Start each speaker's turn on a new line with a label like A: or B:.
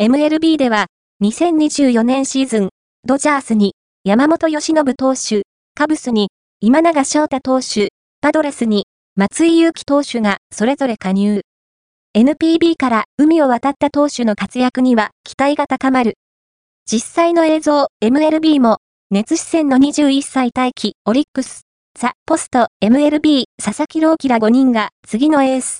A: MLB では、2024年シーズン、ドジャースに、山本由信投手、カブスに、今永翔太投手、パドレスに、松井裕樹投手がそれぞれ加入。NPB から海を渡った投手の活躍には期待が高まる。実際の映像、MLB も、熱視線の21歳待機、オリックス、ザ・ポスト、MLB、佐々木朗希ら5人が次のエース、